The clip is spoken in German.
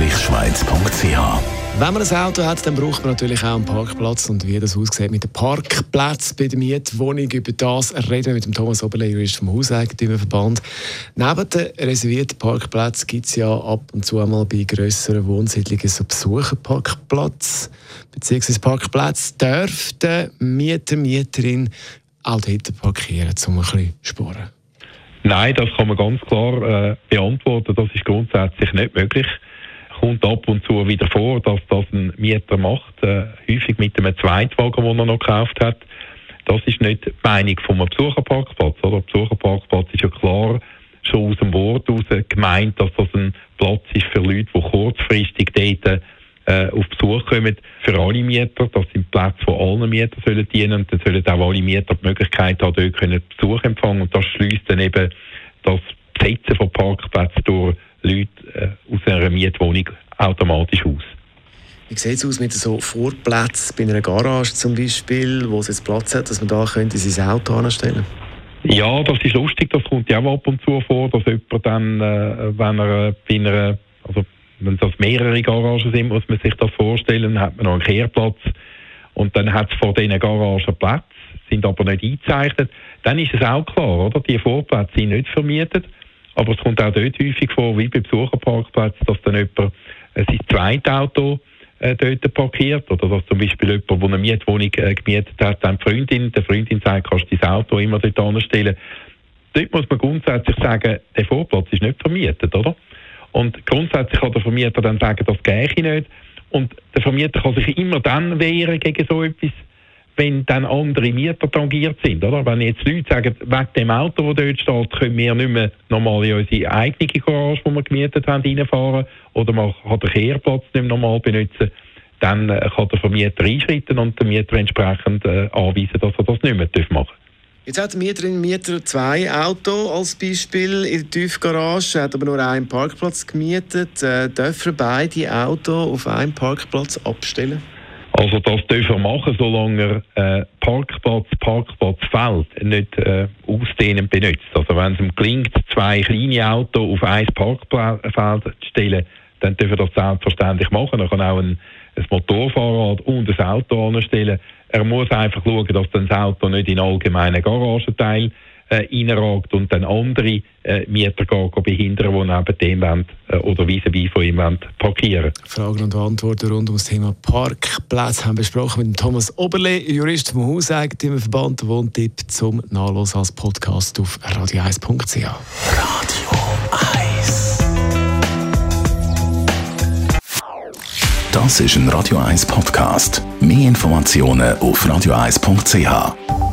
www.hev-schweiz.ch wenn man ein Auto hat, dann braucht man natürlich auch einen Parkplatz. Und wie das aussieht mit dem Parkplatz bei der Mietwohnung, über das reden wir mit dem Thomas Oberle, Jurist vom Hauseigentümerverband. Neben den reservierten Parkplätzen gibt es ja ab und zu einmal bei grösseren Wohnsiedlungen so Besucherparkplatz bzw. Parkplatz. Dürfte Mieter, Mieterin auch dort parkieren, um ein bisschen zu sparen? Nein, das kann man ganz klar äh, beantworten. Das ist grundsätzlich nicht möglich kommt ab und zu wieder vor, dass das ein Mieter macht, äh, häufig mit einem Zweitwagen, den er noch gekauft hat. Das ist nicht die Meinung vom Besucherparkplatz. Oder? Der Besucherparkplatz ist ja klar schon aus dem Wort heraus gemeint, dass das ein Platz ist für Leute, die kurzfristig dort äh, auf Besuch kommen. Für alle Mieter, das sind Plätze, die allen Mietern sollen dienen und dann sollen auch alle Mieter die Möglichkeit haben, dort können Besuch empfangen und das schließt dann eben das Besetzen von Parkplätzen durch Leute einer Mietwohnung automatisch aus. Wie sieht es aus mit so Vorplätzen bei einer Garage zum Beispiel, wo es jetzt Platz hat, dass man da könnte sein Auto anstellen Ja, das ist lustig. Das kommt ja auch ab und zu vor, dass jemand dann, äh, wenn er bei einer, also wenn das mehrere Garagen sind, muss man sich das vorstellen, hat man noch einen Kehrplatz und dann hat es vor diesen Garagen Plätze, sind aber nicht eingezeichnet. Dann ist es auch klar, oder? Die Vorplätze sind nicht vermietet aber es kommt auch dort häufig vor, wie bei Besucherparkplätzen, dass dann jemand äh, sein zweites Auto äh, dort parkiert. Oder dass zum Beispiel jemand, der eine Mietwohnung äh, gemietet hat, dann Freundin, der Freundin sagt, kannst du dein Auto immer dort anstellen. Dort muss man grundsätzlich sagen, der Vorplatz ist nicht vermietet, oder? Und grundsätzlich kann der Vermieter dann sagen, das gehe ich nicht. Und der Vermieter kann sich immer dann wehren gegen so etwas, wenn dann andere Mieter tangiert sind. Oder? Wenn jetzt Leute sagen, wegen dem Auto, das dort steht, können wir nicht mehr normal in unsere eigene Garage, die wir gemietet haben, reinfahren oder man kann den Kehrplatz nicht mehr normal benutzen, dann äh, kann der Vermieter einschreiten und der Mieter entsprechend äh, anweisen, dass er das nicht mehr machen darf. Jetzt hat die Mieterin Mieter zwei Autos als Beispiel in der Tiefgarage, hat aber nur einen Parkplatz gemietet. Äh, dürfen beide Autos auf einem Parkplatz abstellen? Also das dürfen wir machen, solange er äh, Parkplatz, Parkplatzfeld nicht äh, ausdehnend benutzt. Also wenn es ihm gelingt, zwei kleine Autos auf ein Parkfeld zu stellen, dann dürfen wir das selbstverständlich machen. Er kann auch ein, ein Motorfahrrad und ein Auto anstellen. Er muss einfach schauen, dass das Auto nicht in allgemeinen Garagenteil äh, reinragt und dann andere äh, Mieter gehen, gehen behindern, die neben dem wollen, äh, oder vis-à-vis von ihm wollen, parkieren Fragen und Antworten rund um das Thema Parkplätze haben wir besprochen mit Thomas Oberle, Jurist vom Hauseigentümerverband, Wohntipp zum Nachlesen als Podcast auf radio1.ch. Radio 1 Das ist ein Radio 1 Podcast. Mehr Informationen auf radio1.ch.